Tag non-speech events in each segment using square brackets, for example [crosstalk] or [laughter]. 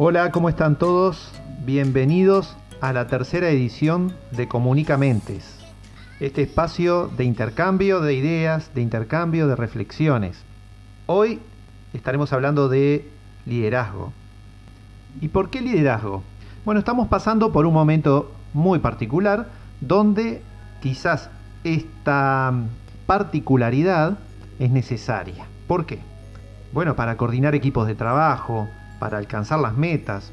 Hola, ¿cómo están todos? Bienvenidos a la tercera edición de Comunicamentes, este espacio de intercambio de ideas, de intercambio de reflexiones. Hoy estaremos hablando de liderazgo. ¿Y por qué liderazgo? Bueno, estamos pasando por un momento muy particular donde quizás esta particularidad es necesaria. ¿Por qué? Bueno, para coordinar equipos de trabajo, para alcanzar las metas,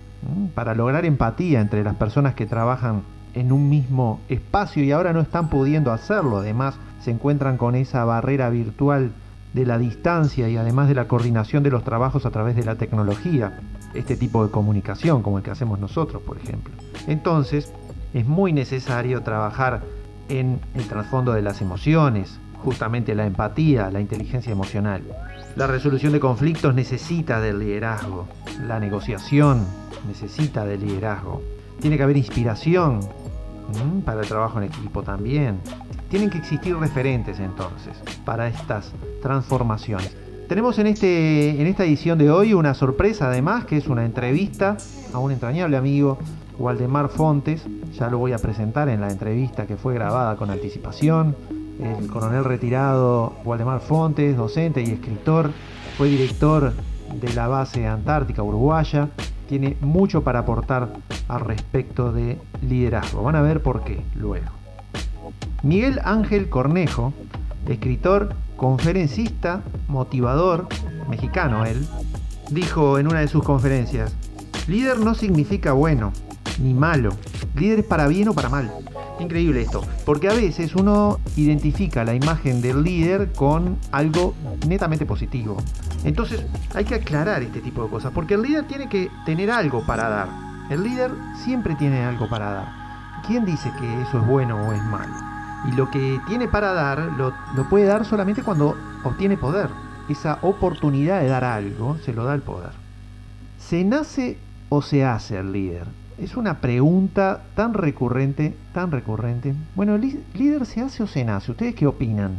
para lograr empatía entre las personas que trabajan en un mismo espacio y ahora no están pudiendo hacerlo. Además, se encuentran con esa barrera virtual de la distancia y además de la coordinación de los trabajos a través de la tecnología, este tipo de comunicación como el que hacemos nosotros, por ejemplo. Entonces, es muy necesario trabajar en el trasfondo de las emociones, justamente la empatía, la inteligencia emocional. La resolución de conflictos necesita del liderazgo. La negociación necesita del liderazgo. Tiene que haber inspiración para el trabajo en equipo también. Tienen que existir referentes entonces para estas transformaciones. Tenemos en, este, en esta edición de hoy una sorpresa además, que es una entrevista a un entrañable amigo, Waldemar Fontes. Ya lo voy a presentar en la entrevista que fue grabada con anticipación el coronel retirado Waldemar Fontes, docente y escritor, fue director de la base antártica uruguaya, tiene mucho para aportar al respecto de liderazgo. Van a ver por qué luego. Miguel Ángel Cornejo, escritor, conferencista, motivador, mexicano él, dijo en una de sus conferencias, líder no significa bueno ni malo, líder es para bien o para mal. Increíble esto, porque a veces uno identifica la imagen del líder con algo netamente positivo. Entonces hay que aclarar este tipo de cosas, porque el líder tiene que tener algo para dar. El líder siempre tiene algo para dar. ¿Quién dice que eso es bueno o es malo? Y lo que tiene para dar lo, puede dar solamente cuando obtiene poder. Esa oportunidad de dar algo se lo da el poder. ¿Se nace o se hace el líder? Es una pregunta tan recurrente, tan recurrente. Bueno, ¿líder se hace o se nace? ¿Ustedes qué opinan?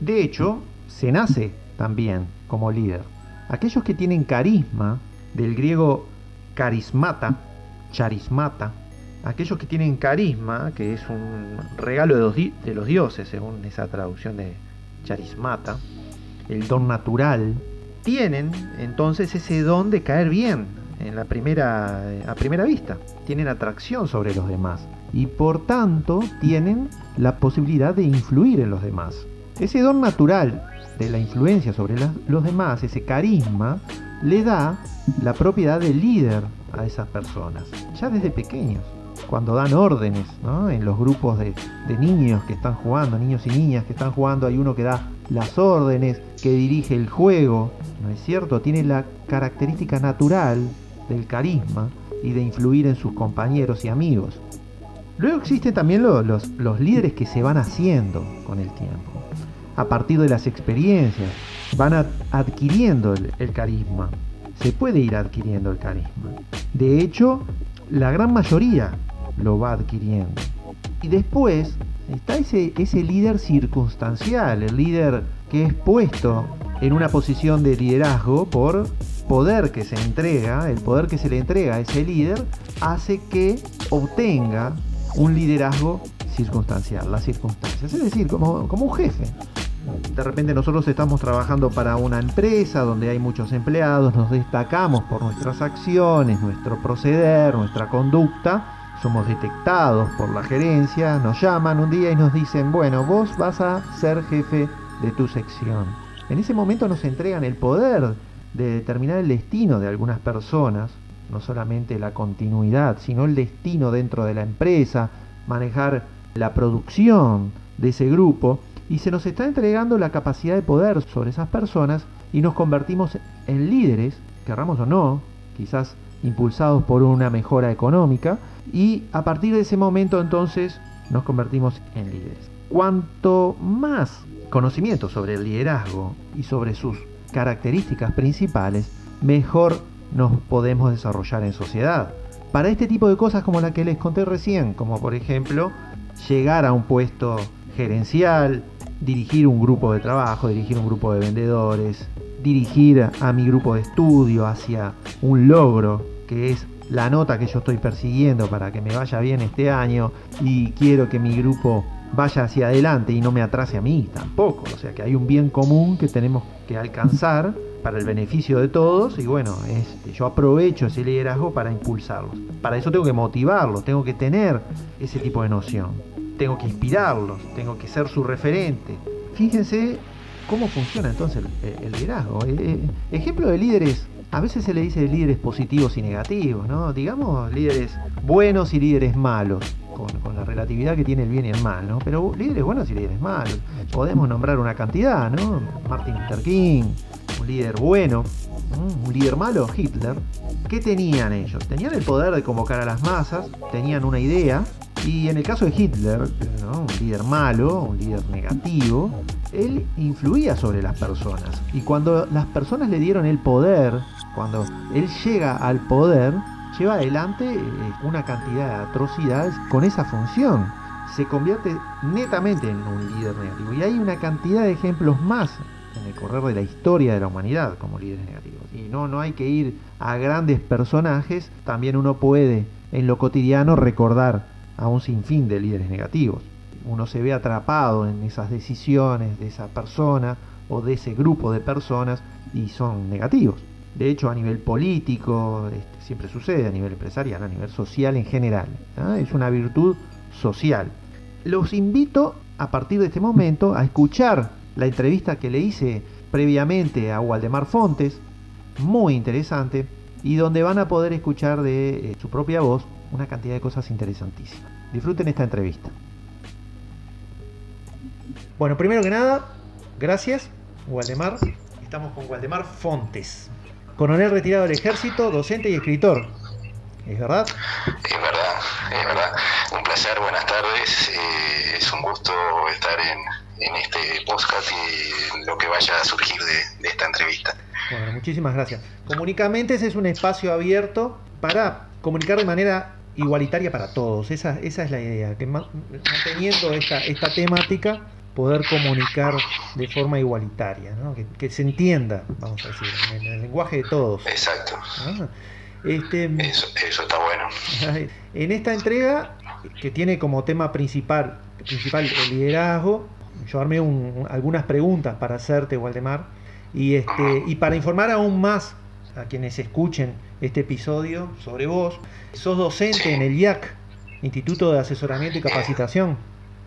De hecho, se nace también como líder. Aquellos que tienen carisma, del griego carismata, charismata, aquellos que tienen carisma, que es un regalo de los, de los dioses, según esa traducción de charismata, el don natural, tienen entonces ese don de caer bien, en la primera, a primera vista. Tienen atracción sobre los demás y por tanto tienen la posibilidad de influir en los demás. Ese don natural de la influencia sobre los demás, ese carisma, le da la propiedad de líder a esas personas, ya desde pequeños, cuando dan órdenes en los grupos de, de niños que están jugando, niños y niñas que están jugando, hay uno que da las órdenes, que dirige el juego, ¿no es cierto? Tiene la característica natural del carisma y de influir en sus compañeros y amigos. Luego existen también los, líderes que se van haciendo con el tiempo. A partir de las experiencias, van adquiriendo el, carisma. Se puede ir adquiriendo el carisma. De hecho, la gran mayoría lo va adquiriendo. Y después está ese, ese líder circunstancial, el líder que es puesto en una posición de liderazgo por poder que se entrega, el poder que se le entrega a ese líder, hace que obtenga un liderazgo circunstancial, las circunstancias, es decir, como, un jefe. De repente nosotros estamos trabajando para una empresa donde hay muchos empleados, nos destacamos por nuestras acciones, nuestro proceder, nuestra conducta, somos detectados por la gerencia, nos llaman un día y nos dicen, bueno, vos vas a ser jefe de tu sección. En ese momento nos entregan el poder de determinar el destino de algunas personas, no solamente la continuidad, sino el destino dentro de la empresa, manejar la producción de ese grupo, y se nos está entregando la capacidad de poder sobre esas personas y nos convertimos en líderes, querramos o no, quizás impulsados por una mejora económica, y a partir de ese momento entonces nos convertimos en líderes. Cuanto más conocimiento sobre el liderazgo y sobre sus características principales, mejor nos podemos desarrollar en sociedad. Para este tipo de cosas como la que les conté recién, como por ejemplo llegar a un puesto gerencial, dirigir un grupo de trabajo, dirigir un grupo de vendedores, dirigir a mi grupo de estudio hacia un logro que es la nota que yo estoy persiguiendo para que me vaya bien este año y quiero que mi grupo vaya hacia adelante y no me atrase a mí tampoco. O sea que hay un bien común que tenemos que alcanzar para el beneficio de todos y bueno, este, yo aprovecho ese liderazgo para impulsarlos. Para eso tengo que motivarlos, tengo que tener ese tipo de noción, tengo que inspirarlos, tengo que ser su referente. Fíjense cómo funciona entonces el, liderazgo. Eh, eh, ejemplo de líderes a veces se le dice líderes positivos y negativos, ¿no? Digamos líderes buenos y líderes malos, con, la relatividad que tiene el bien y el mal, ¿no? Pero líderes buenos y líderes malos. Podemos nombrar una cantidad, ¿no? Martin Luther King, un líder bueno, un líder malo, Hitler. ¿Qué tenían ellos? Tenían el poder de convocar a las masas, tenían una idea, y en el caso de Hitler, un líder malo, un líder negativo, él influía sobre las personas. Y cuando las personas le dieron el poder, cuando él llega al poder, lleva adelante eh, una cantidad de atrocidades con esa función. Se convierte netamente en un líder negativo. Y hay una cantidad de ejemplos más en el correr de la historia de la humanidad como líderes negativos. Y no, no hay que ir a grandes personajes, también uno puede en lo cotidiano recordar a un sinfín de líderes negativos. Uno se ve atrapado en esas decisiones de esa persona o de ese grupo de personas y son negativos. De hecho, a nivel político, este, siempre sucede, a nivel empresarial, a nivel social en general. Es una virtud social. Los invito a partir de este momento a escuchar la entrevista que le hice previamente a Waldemar Fontes, muy interesante, y donde van a poder escuchar de eh, su propia voz una cantidad de cosas interesantísimas. Disfruten esta entrevista. Bueno, primero que nada, gracias, Waldemar. Estamos con Waldemar Fontes, coronel retirado del ejército, docente y escritor. ¿Es verdad? Es verdad, es verdad. Un placer, buenas tardes. Eh, es un gusto estar en, este podcast y lo que vaya a surgir de, de esta entrevista. Bueno, muchísimas gracias. Comunicamentes es un espacio abierto para comunicar de manera igualitaria para todos. Esa, esa es la idea, que manteniendo esta, esta temática, poder comunicar de forma igualitaria, ¿no? que, se entienda, vamos a decir, en el, lenguaje de todos. Exacto. Ah, este, eso, eso está bueno. En esta entrega, que tiene como tema principal, principal el liderazgo, yo armé algunas preguntas para hacerte, Waldemar, y, este, y para informar aún más a quienes escuchen este episodio sobre vos. Sos docente en el IAC, Instituto de Asesoramiento y Capacitación.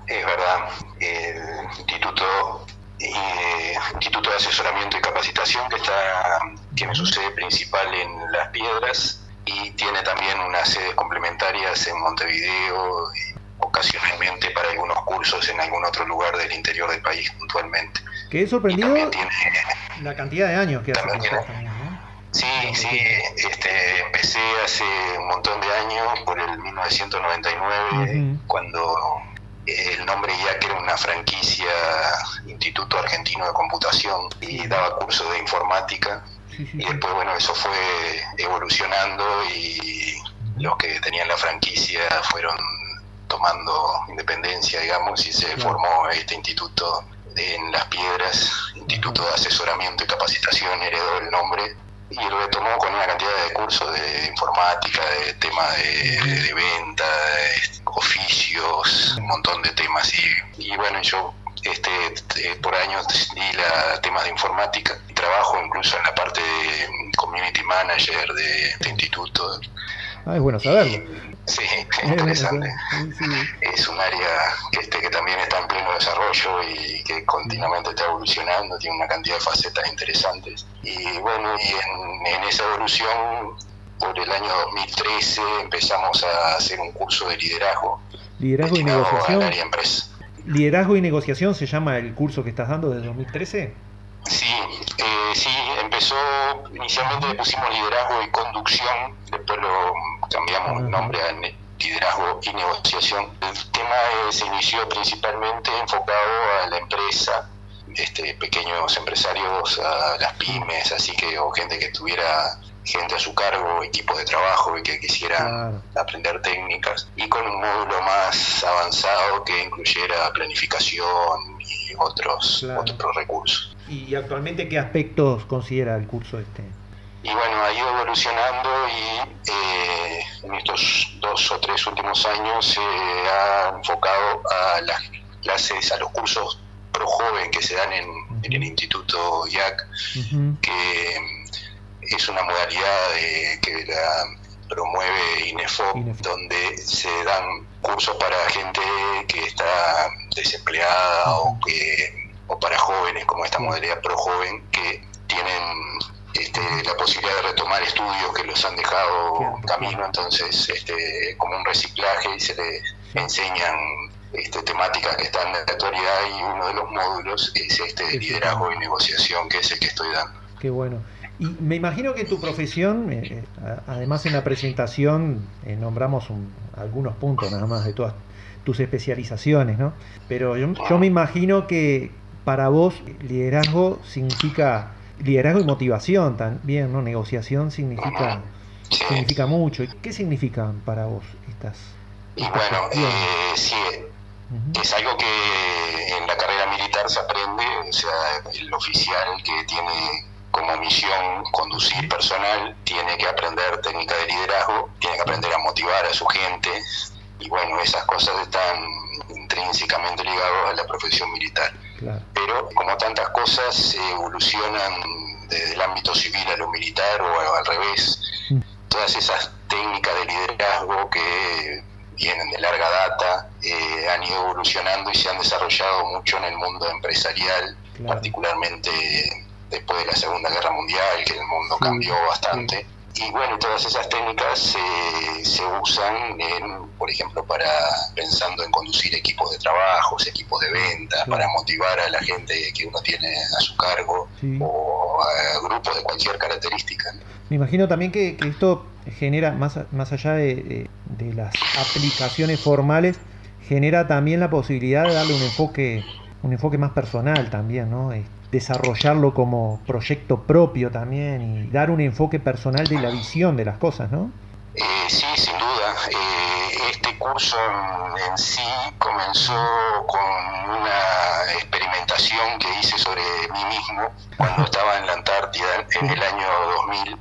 Es verdad, el Instituto, eh, Instituto de Asesoramiento y Capacitación que está, tiene su sede principal en Las Piedras y tiene también unas sedes complementarias en Montevideo y ocasionalmente para algunos cursos en algún otro lugar del interior del país puntualmente. Que he sorprendido la cantidad de años que hace. Sí, sí, este, empecé hace un montón de años, por el 1999, cuando el nombre que era una franquicia Instituto Argentino de Computación y daba cursos de informática. y después, bueno, eso fue evolucionando y los que tenían la franquicia fueron tomando independencia, digamos, y se formó este instituto en Las Piedras, Instituto de Asesoramiento y Capacitación, heredó el nombre y retomó con una cantidad de cursos de informática, de temas de, venta, de oficios, un montón de temas. Y, y bueno, yo este, eh, por años di la, temas de informática trabajo incluso en la parte de community manager de este instituto. Ah, es bueno saberlo. Sí, interesante. Es un área que, este, que también está en pleno desarrollo y que continuamente está evolucionando, tiene una cantidad de facetas interesantes. Y bueno, y en, esa evolución, por el año 2013 empezamos a hacer un curso de liderazgo. Liderazgo y negociación. Liderazgo y negociación se llama el curso que estás dando desde 2013. Sí, eh, sí, empezó, inicialmente le pusimos liderazgo y conducción, después lo cambiamos el nombre a liderazgo y negociación. El tema se inició principalmente enfocado a la empresa, este, pequeños empresarios, a las pymes, así que, o gente que tuviera gente a su cargo, equipos de trabajo y que quisiera aprender técnicas, y con un módulo más avanzado que incluyera planificación y otros, otros recursos. ¿Y actualmente qué aspectos considera el curso este? y bueno, ha ido evolucionando y eh, en estos dos o tres últimos años se ha enfocado a las clases, a los cursos pro joven que se dan en, el Instituto IAC, que es una modalidad que la promueve INEFOP, donde se dan cursos para gente que está desempleada o que o para jóvenes como esta modalidad pro joven que tienen este, la posibilidad de retomar estudios que los han dejado camino, entonces este, como un reciclaje y se les enseñan este, temáticas que están en la actualidad y uno de los módulos es este de liderazgo y negociación que es el que estoy dando. Qué bueno. Y me imagino que tu profesión, eh, eh, además en la presentación eh, nombramos algunos puntos nada más de todas tus especializaciones, ¿no? Pero yo, yo me imagino que para vos liderazgo significa liderazgo y motivación también, ¿no? Negociación significa, significa mucho. ¿Qué significan para vos estas? y bueno, eh, sí, es algo que en la carrera militar se aprende, o sea, el oficial que tiene como misión conducir personal tiene que aprender técnica de liderazgo, tiene que aprender a motivar a su gente y bueno, esas cosas están intrínsecamente ligadas a la profesión militar. Pero como tantas cosas evolucionan desde el ámbito civil a lo militar o al revés, mm. todas esas técnicas de liderazgo que vienen de larga data eh, han ido evolucionando y se han desarrollado mucho en el mundo empresarial, particularmente después de la Segunda Guerra Mundial, que el mundo cambió bastante. Y bueno, todas esas técnicas se usan, en, por ejemplo, para pensando en conducir equipos de trabajo, equipos de venta, para motivar a la gente que uno tiene a su cargo o a grupos de cualquier característica. Me imagino también que, esto genera, más, más allá de, de, las aplicaciones formales, genera también la posibilidad de darle un enfoque, un enfoque más personal también, ¿no? Desarrollarlo como proyecto propio también y dar un enfoque personal de la visión de las cosas, ¿no? Eh, sí, sin duda. Eh, este curso en, sí comenzó con una experimentación que hice sobre mí mismo cuando estaba en la Antártida en el año 2000.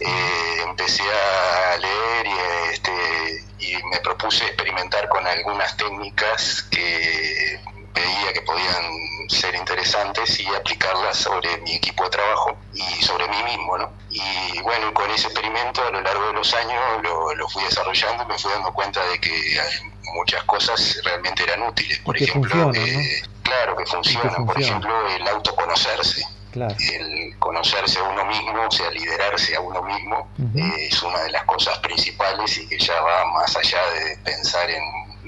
Eh, empecé a leer y, este, y me propuse experimentar con algunas técnicas que veía que podían ser interesantes y aplicarlas sobre mi equipo de trabajo y sobre mí mismo, ¿no? Y bueno, con ese experimento a lo largo de los años lo, fui desarrollando y me fui dando cuenta de que muchas cosas realmente eran útiles. Por ejemplo, eh, claro que funcionan. Por ejemplo, el autoconocerse. El conocerse a uno mismo, o sea, liderarse a uno mismo, eh, es una de las cosas principales y que ya va más allá de pensar en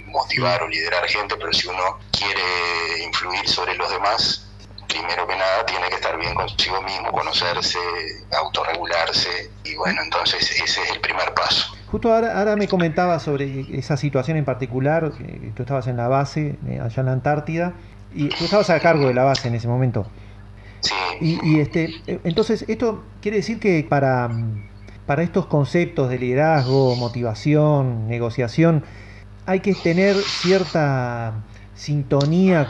motivar o liderar gente, pero si uno quiere influir sobre los demás, primero que nada tiene que estar bien consigo mismo, conocerse, autorregularse y bueno, entonces ese es el primer paso. Justo ahora, me comentaba sobre esa situación en particular, tú estabas en la base, eh, allá en la Antártida, y tú estabas a cargo de la base en ese momento. Sí. Y, este, eh, entonces, esto quiere decir que para, para estos conceptos de liderazgo, motivación, negociación, hay que tener cierta sintonía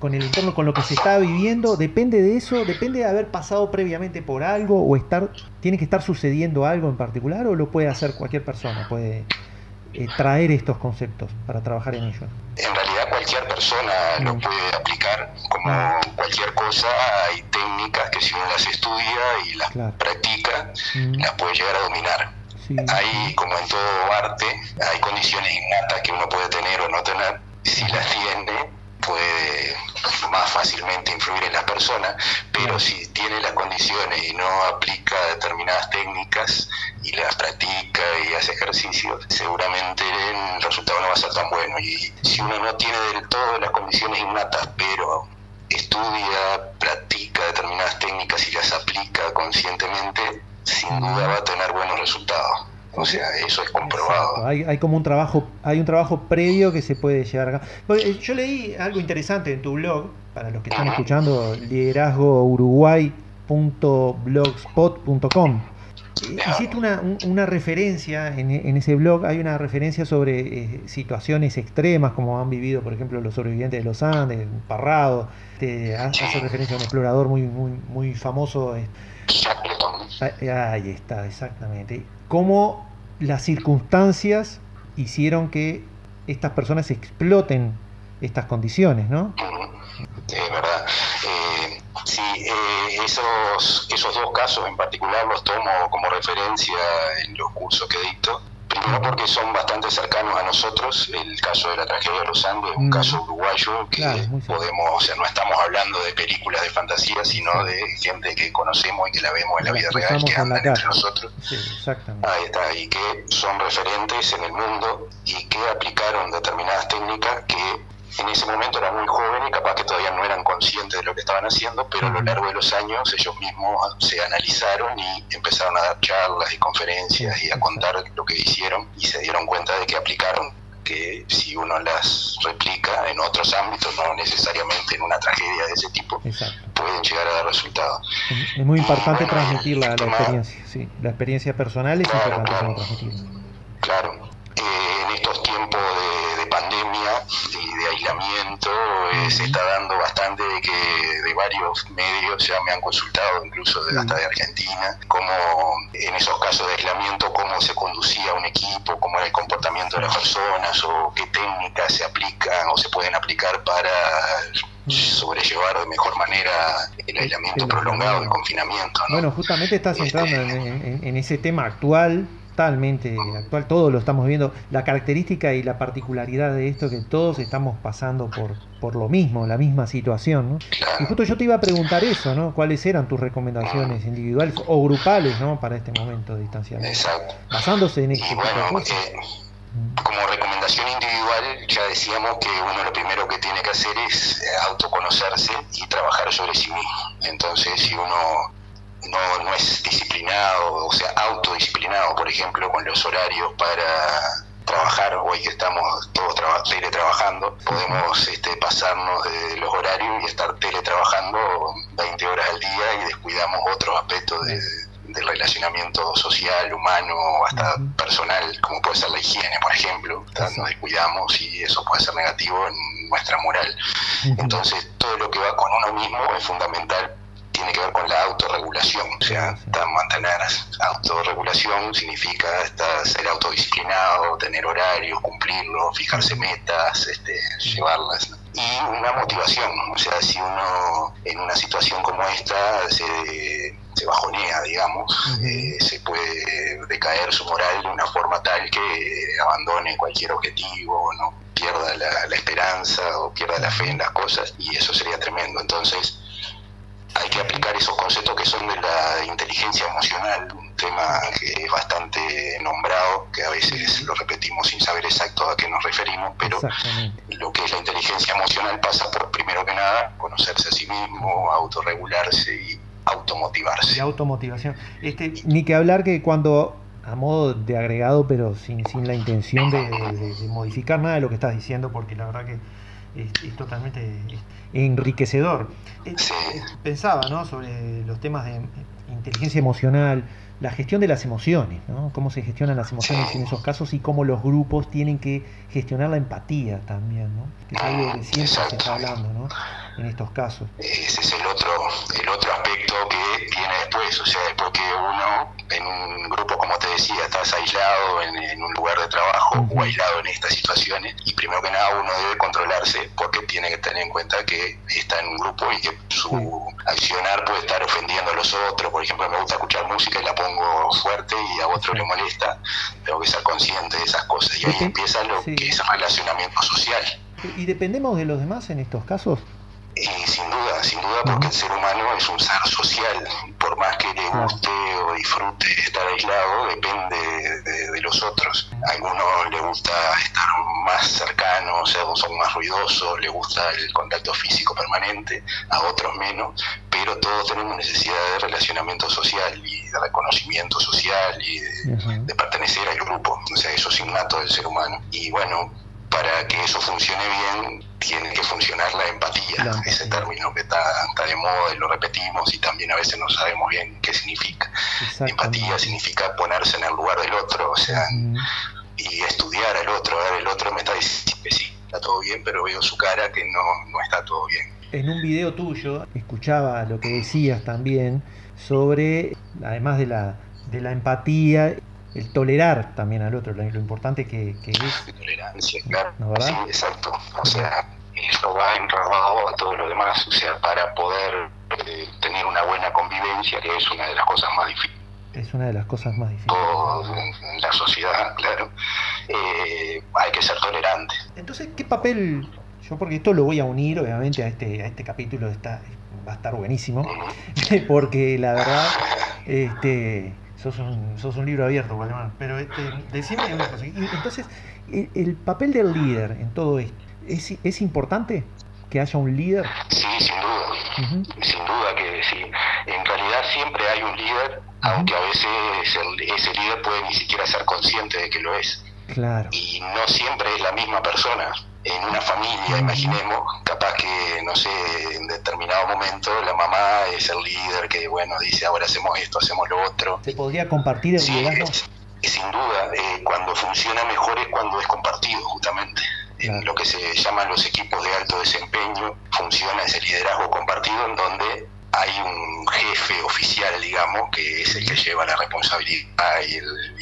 con, el entorno, con lo que se está viviendo, depende de eso, depende de haber pasado previamente por algo o estar, tiene que estar sucediendo algo en particular o lo puede hacer cualquier persona, puede eh, traer estos conceptos para trabajar en ellos. En realidad cualquier persona lo mm. puede aplicar, como ah. cualquier cosa, hay técnicas que si uno las estudia y las practica, mm. las puede llegar a dominar. Hay, como en todo arte, hay condiciones innatas que uno puede tener o no tener. Si las tiene, puede más fácilmente influir en las personas, pero si tiene las condiciones y no aplica determinadas técnicas y las practica y hace ejercicio, seguramente el resultado no va a ser tan bueno. Y si uno no tiene del todo las condiciones innatas, pero estudia, practica determinadas técnicas y las aplica conscientemente, sin duda va a tener buenos resultados. O sea, eso es comprobado. Hay, hay, como un trabajo, hay un trabajo previo que se puede llevar acá. Eh, yo leí algo interesante en tu blog, para los que están escuchando, liderazgouruguay.blogspot.com. Hiciste una, una referencia en, en, ese blog, hay una referencia sobre eh, situaciones extremas como han vivido, por ejemplo, los sobrevivientes de los Andes, Parrado. Te hace referencia a un explorador muy, muy, muy famoso. Shackleton. Ahí está, exactamente. Cómo las circunstancias hicieron que estas personas exploten estas condiciones, ¿no? Es verdad. Eh, sí, eh, esos, esos dos casos en particular los tomo como referencia en los cursos que dicto Primero porque son bastante cercanos a nosotros. El caso de la tragedia de los Andes es un mm. caso uruguayo que podemos, o sea, no estamos hablando de películas de fantasía, sino de gente que conocemos y que la vemos en la vida real, que andan entre nosotros. Ahí está, y que son referentes en el mundo y que aplicaron determinadas técnicas que en ese momento eran muy jóvenes, capaz que todavía no eran conscientes de lo que estaban haciendo, pero a lo largo de los años ellos mismos se analizaron y empezaron a dar charlas y conferencias y a contar lo que hicieron y se dieron cuenta de que aplicaron que si uno las replica en otros ámbitos, no necesariamente en una tragedia de ese tipo, pueden llegar a dar resultados. Es muy importante transmitir la, experiencia, sí. La experiencia personal es importante transmitirla. Claro. En estos tiempos de pandemia y de aislamiento eh, se está dando bastante de que de varios medios ya me han consultado, incluso de, hasta de Argentina, cómo en esos casos de aislamiento, cómo se conducía un equipo, cómo era el comportamiento de las personas o qué técnicas se aplican o se pueden aplicar para sobrellevar de mejor manera el aislamiento prolongado, el confinamiento. Bueno, justamente estás este, entrando en, ese tema actual totalmente actual, todos lo estamos viendo. La característica y la particularidad de esto es que todos estamos pasando por, por lo mismo, la misma situación. ¿no? Y justo yo te iba a preguntar eso, ¿no? ¿Cuáles eran tus recomendaciones individuales o grupales ¿no? para este momento de distanciamiento? Exacto. Basándose en este bueno, eh, como recomendación individual, ya decíamos que uno lo primero que tiene que hacer es autoconocerse y trabajar sobre sí mismo. Entonces, si uno no, no es disciplinado, o sea, autodisciplinado, por ejemplo, con los horarios para trabajar, hoy que estamos todos teletrabajando, podemos este, pasarnos de los horarios y estar teletrabajando 20 horas al día y descuidamos otros aspectos de, del relacionamiento social, humano, hasta personal, como puede ser la higiene, por ejemplo. Nos descuidamos y eso puede ser negativo en nuestra moral. Entonces, todo lo que va con uno mismo es fundamental tiene que ver con la autorregulación, o sea, mantener autorregulación significa estar, ser autodisciplinado, tener horarios, cumplirlos, fijarse metas, este, llevarlas. Y una motivación, o sea, si uno en una situación como esta se, se bajonea, digamos, eh, se puede decaer su moral de una forma tal que abandone cualquier objetivo, no pierda la, la esperanza o pierda la fe en las cosas, y eso sería tremendo. Entonces, hay que aplicar esos conceptos que son de la inteligencia emocional, un tema que es bastante nombrado, que a veces lo repetimos sin saber exacto a qué nos referimos, pero lo que es la inteligencia emocional pasa por, primero que nada, conocerse a sí mismo, autorregularse y automotivarse. Y automotivación. Este, ni que hablar que cuando a modo de agregado, pero sin, sin la intención de, modificar nada de lo que estás diciendo, porque la verdad que es, totalmente enriquecedor. Eh, pensaba ¿no? sobre los temas de inteligencia emocional, la gestión de las emociones, ¿no? cómo se gestionan las emociones en esos casos y cómo los grupos tienen que gestionar la empatía también, ¿no? que es algo que siempre se está hablando ¿no? en estos casos. Ese es el otro, el otro aspecto que tiene después, o sea, después que uno en un grupo, como te decía, estás aislado en, un lugar de trabajo o aislado en estas situaciones y primero que nada uno debe controlarse porque tiene que tener en cuenta que está en un grupo y que su accionar puede estar ofendiendo a los otros, por ejemplo, me gusta escuchar música y la pongo fuerte y a otro le molesta, tengo que ser consciente de esas cosas. Y ahí empieza lo que es relacionamiento social. ¿Y dependemos de los demás en estos casos? Sin duda, sin duda, porque el ser humano es un ser social. Por más que le guste o disfrute estar aislado, depende de, los otros. A algunos le gusta estar más cercano, o sea, son más ruidosos, le gusta el contacto físico permanente, a otros menos, pero todos tenemos necesidad de relacionamiento social y de reconocimiento social y de, de pertenecer al grupo. O sea, eso es innato del ser humano. Y bueno, para que eso funcione bien, tiene que funcionar la empatía, ese término que está, de moda y lo repetimos y también a veces no sabemos bien qué significa. Empatía significa ponerse en el lugar del otro, o sea, y estudiar al otro, ver el otro me está diciendo que sí, está todo bien, pero veo su cara que no, no está todo bien. En un video tuyo escuchaba lo que decías también sobre, además de la, de la empatía, el tolerar también al otro, lo, importante que, que es. Tolerancia, claro. Sí, exacto. O sea, eso va enrabado a todo lo demás, o sea, para poder eh, tener una buena convivencia, que es una de las cosas más difíciles. Es una de las cosas más difíciles. en la sociedad, [laughs] claro. Eh, hay que ser tolerante. Entonces, ¿qué papel yo porque esto lo voy a unir obviamente a este, a este capítulo, está, va a estar buenísimo, [laughs] porque la verdad, este, sos un, sos un libro abierto, pero este, decime una cosa. Entonces, el, papel del líder en todo esto, ¿es, ¿es importante que haya un líder? Sí, sin duda, sin duda que sí. En realidad siempre hay un líder, aunque a veces ese líder puede ni siquiera ser consciente de que lo es. Claro. Y no siempre es la misma persona en una familia, imaginemos, capaz que, no sé, en determinado momento la mamá es el líder que, bueno, dice ahora hacemos esto, hacemos lo otro. ¿Se podría compartir el sí, sin duda, eh, cuando funciona mejor es cuando es compartido, justamente. En lo que se llaman los equipos de alto desempeño, funciona ese liderazgo compartido en donde hay un jefe oficial, digamos, que es el que lleva la responsabilidad y el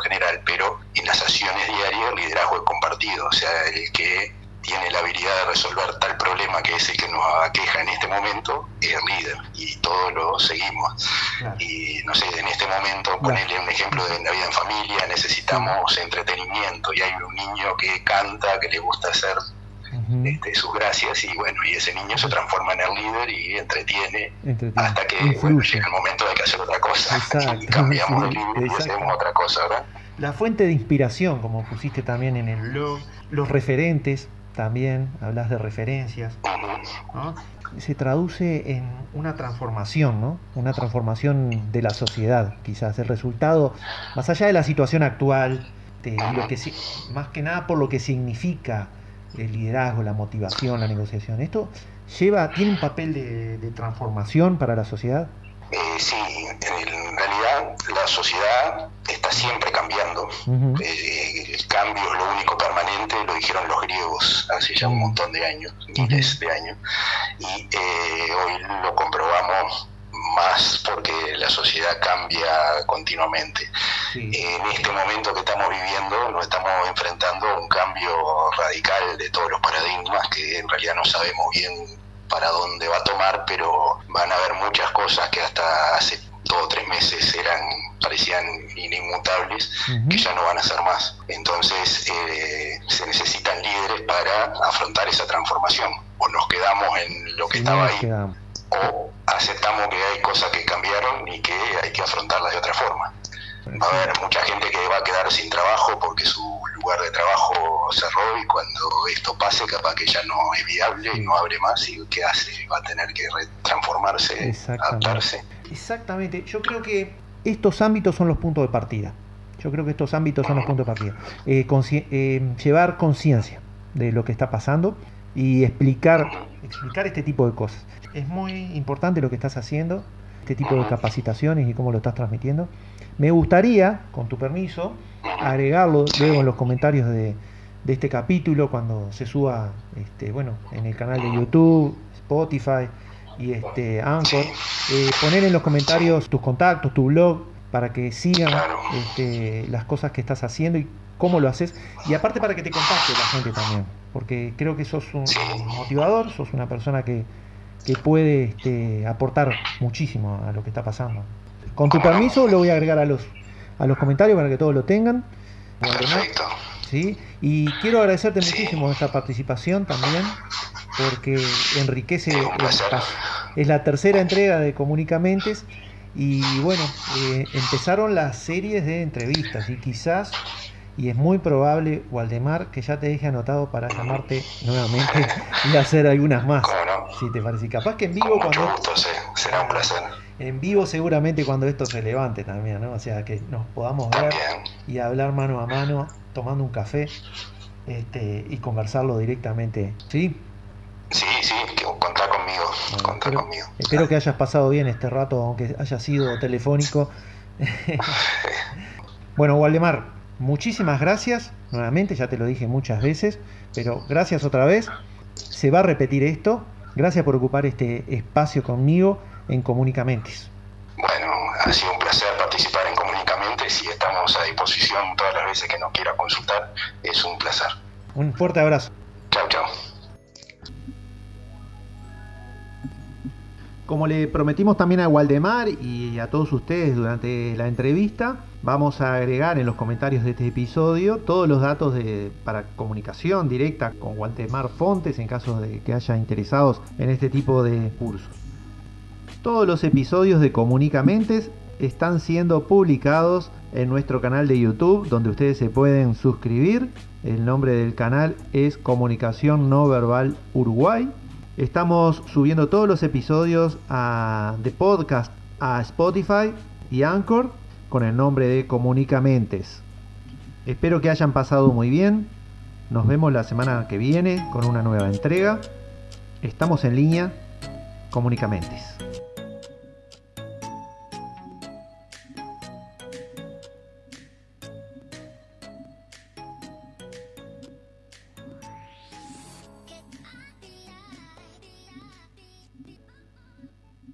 general, pero en las acciones diarias el liderazgo es compartido, o sea, el que tiene la habilidad de resolver tal problema que es el que nos aqueja en este momento es el líder y todos lo seguimos. Y no sé, en este momento, ponerle un ejemplo de la vida en familia, necesitamos entretenimiento y hay un niño que canta, que le gusta hacer este, sus gracias y bueno, y ese niño se transforma en el líder y entretiene, hasta que llega el momento de que hacer otra cosa. [laughs] Y cambiamos de líder y hacemos otra cosa, ¿verdad? La fuente de inspiración, como pusiste también en el blog, los referentes, también hablas de referencias, se traduce en una transformación, ¿no? Una transformación de la sociedad, quizás. El resultado, más allá de la situación actual, de lo que más que nada por lo que significa el liderazgo, la motivación, la negociación. ¿Esto lleva, tiene un papel de, transformación para la sociedad? Eh, sí, en realidad la sociedad está siempre cambiando. Eh, el cambio es lo único permanente, lo dijeron los griegos hace ya un montón de años, miles de años. Y eh, hoy lo comprobamos más porque la sociedad cambia continuamente. En este momento que estamos viviendo nos estamos enfrentando a un cambio radical de todos los paradigmas que en realidad no sabemos bien para dónde va a tomar, pero van a haber muchas cosas que hasta hace dos o tres meses eran parecían inmutables que ya no van a ser más. Entonces eh, se necesitan líderes para afrontar esa transformación. O nos quedamos en lo que estaba ahí, o aceptamos que hay cosas que cambiaron y que hay que afrontarlas de otra forma. Va a haber mucha gente que va a quedar sin trabajo porque su lugar de trabajo cerró y cuando esto pase capaz que ya no es viable y no abre más y ¿qué hace? Va a tener que transformarse, adaptarse. Exactamente, yo creo que estos ámbitos son los puntos de partida. Yo creo que estos ámbitos son los puntos de partida. Eh, eh, llevar conciencia de lo que está pasando y explicar, explicar este tipo de cosas. Es muy importante lo que estás haciendo, este tipo de capacitaciones y cómo lo estás transmitiendo. Me gustaría, con tu permiso, agregarlo luego en los comentarios de, este capítulo cuando se suba este, bueno, en el canal de YouTube, Spotify y este Anchor. Eh, poner en los comentarios tus contactos, tu blog, para que sigan este, las cosas que estás haciendo y cómo lo haces. Y aparte para que te contacte la gente también, porque creo que sos un motivador, sos una persona que, que puede este, aportar muchísimo a lo que está pasando. Con tu permiso lo voy a agregar a los, a los comentarios para que todos lo tengan. Perfecto. ¿sí? Y quiero agradecerte muchísimo esta participación también, porque enriquece el Es la tercera entrega de Comunicamentes y bueno, eh, empezaron las series de entrevistas y quizás y es muy probable, Waldemar, que ya te deje anotado para llamarte nuevamente y hacer algunas más. Si te parece. Capaz que en vivo cuando. será un placer. En vivo seguramente cuando esto se levante también, ¿no? O sea, que nos podamos ver y hablar mano a mano, tomando un café este, y conversarlo directamente. ¿Sí? Sí, sí, contá conmigo. espero, conmigo. espero que hayas pasado bien este rato, aunque haya sido telefónico. [laughs] bueno, Waldemar, Muchísimas gracias, nuevamente, ya te lo dije muchas veces, pero gracias otra vez. Se va a repetir esto. Gracias por ocupar este espacio conmigo en Comunicamentes. ha sido un placer participar en Comunicamentes y estamos a disposición todas las veces que nos quiera consultar. Es un placer. Un fuerte abrazo. Chao, chao. Como le prometimos también a Waldemar y a todos ustedes durante la entrevista, vamos a agregar en los comentarios de este episodio todos los datos de, para comunicación directa con Waldemar Fontes en caso de que haya interesados en este tipo de cursos. Todos los episodios de Comunicamentes están siendo publicados en nuestro canal de YouTube donde ustedes se pueden suscribir. El nombre del canal es Comunicación No Verbal Uruguay Estamos subiendo todos los episodios de podcast a Spotify y Anchor con el nombre de Comunicamentes. Espero que hayan pasado muy bien. Nos vemos la semana que viene con una nueva entrega. Estamos en línea. Comunicamentes.